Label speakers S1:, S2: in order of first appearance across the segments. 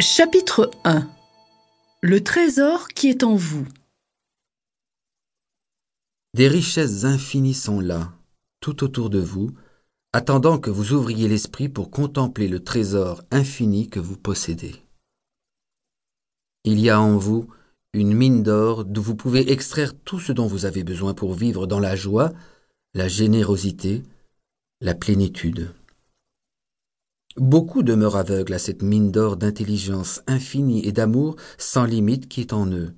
S1: Chapitre 1 Le trésor qui est en vous
S2: Des richesses infinies sont là, tout autour de vous, attendant que vous ouvriez l'esprit pour contempler le trésor infini que vous possédez. Il y a en vous une mine d'or d'où vous pouvez extraire tout ce dont vous avez besoin pour vivre dans la joie, la générosité, la plénitude. Beaucoup demeurent aveugles à cette mine d'or d'intelligence infinie et d'amour sans limite qui est en eux.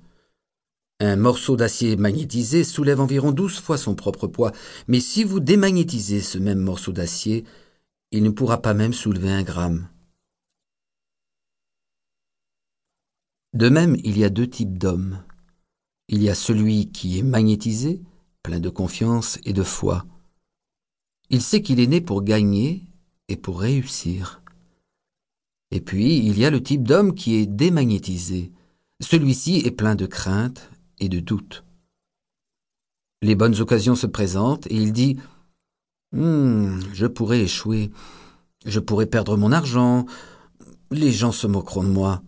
S2: Un morceau d'acier magnétisé soulève environ douze fois son propre poids, mais si vous démagnétisez ce même morceau d'acier, il ne pourra pas même soulever un gramme. De même, il y a deux types d'hommes. Il y a celui qui est magnétisé, plein de confiance et de foi. Il sait qu'il est né pour gagner et pour réussir. Et puis, il y a le type d'homme qui est démagnétisé. Celui-ci est plein de crainte et de doute. Les bonnes occasions se présentent et il dit hmm, Je pourrais échouer, je pourrais perdre mon argent, les gens se moqueront de moi.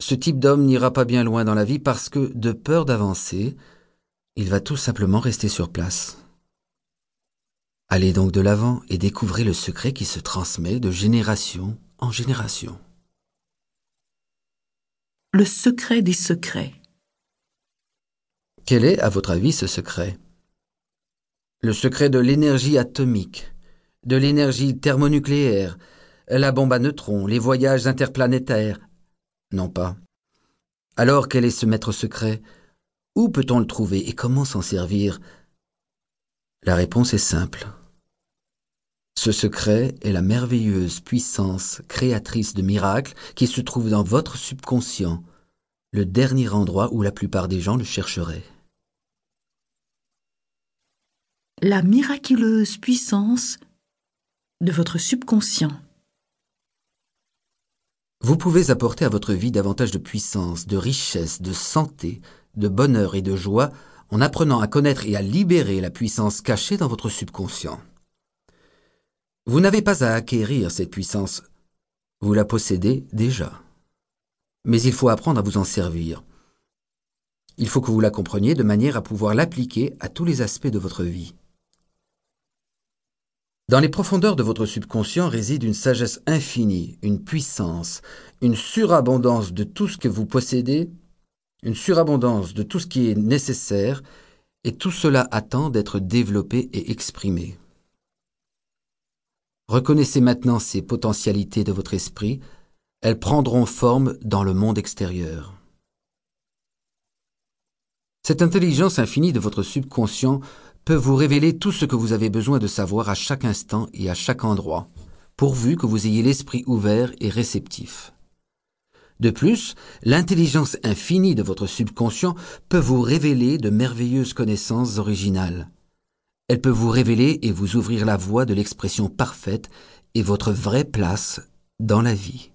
S2: Ce type d'homme n'ira pas bien loin dans la vie parce que, de peur d'avancer, il va tout simplement rester sur place. Allez donc de l'avant et découvrez le secret qui se transmet de génération en génération.
S1: Le secret des secrets.
S2: Quel est, à votre avis, ce secret? Le secret de l'énergie atomique, de l'énergie thermonucléaire, la bombe à neutrons, les voyages interplanétaires, non pas. Alors quel est ce maître secret? Où peut-on le trouver et comment s'en servir? La réponse est simple. Ce secret est la merveilleuse puissance créatrice de miracles qui se trouve dans votre subconscient, le dernier endroit où la plupart des gens le chercheraient.
S1: La miraculeuse puissance de votre subconscient.
S2: Vous pouvez apporter à votre vie davantage de puissance, de richesse, de santé, de bonheur et de joie en apprenant à connaître et à libérer la puissance cachée dans votre subconscient. Vous n'avez pas à acquérir cette puissance, vous la possédez déjà. Mais il faut apprendre à vous en servir. Il faut que vous la compreniez de manière à pouvoir l'appliquer à tous les aspects de votre vie. Dans les profondeurs de votre subconscient réside une sagesse infinie, une puissance, une surabondance de tout ce que vous possédez, une surabondance de tout ce qui est nécessaire, et tout cela attend d'être développé et exprimé. Reconnaissez maintenant ces potentialités de votre esprit, elles prendront forme dans le monde extérieur. Cette intelligence infinie de votre subconscient peut vous révéler tout ce que vous avez besoin de savoir à chaque instant et à chaque endroit, pourvu que vous ayez l'esprit ouvert et réceptif. De plus, l'intelligence infinie de votre subconscient peut vous révéler de merveilleuses connaissances originales. Elle peut vous révéler et vous ouvrir la voie de l'expression parfaite et votre vraie place dans la vie.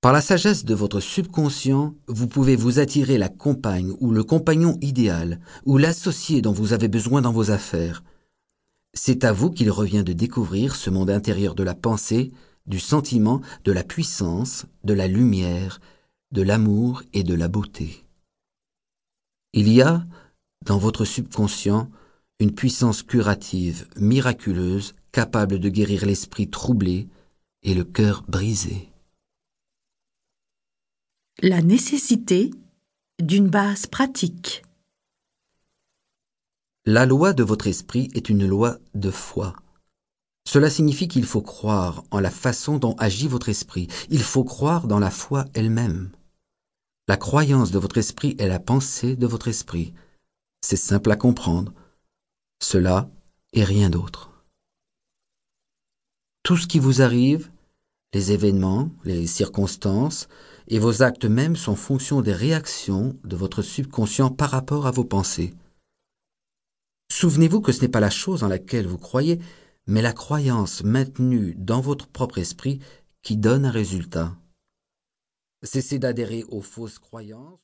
S2: Par la sagesse de votre subconscient, vous pouvez vous attirer la compagne ou le compagnon idéal ou l'associé dont vous avez besoin dans vos affaires. C'est à vous qu'il revient de découvrir ce monde intérieur de la pensée, du sentiment, de la puissance, de la lumière, de l'amour et de la beauté. Il y a, dans votre subconscient, une puissance curative, miraculeuse, capable de guérir l'esprit troublé et le cœur brisé
S1: la nécessité d'une base pratique.
S2: La loi de votre esprit est une loi de foi. Cela signifie qu'il faut croire en la façon dont agit votre esprit. Il faut croire dans la foi elle-même. La croyance de votre esprit est la pensée de votre esprit. C'est simple à comprendre. Cela et rien d'autre. Tout ce qui vous arrive, les événements, les circonstances et vos actes même sont fonction des réactions de votre subconscient par rapport à vos pensées. Souvenez-vous que ce n'est pas la chose en laquelle vous croyez, mais la croyance maintenue dans votre propre esprit qui donne un résultat. Cessez d'adhérer aux fausses croyances.